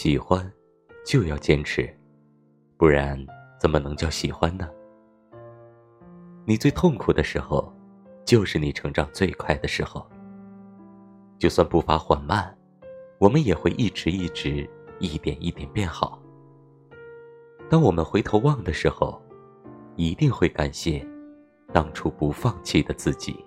喜欢就要坚持。不然怎么能叫喜欢呢？你最痛苦的时候就是你成长最快的时候。就算步伐缓慢我们也会一直一直一点一点变好。当我们回头望的时候一定会感谢当初不放弃的自己。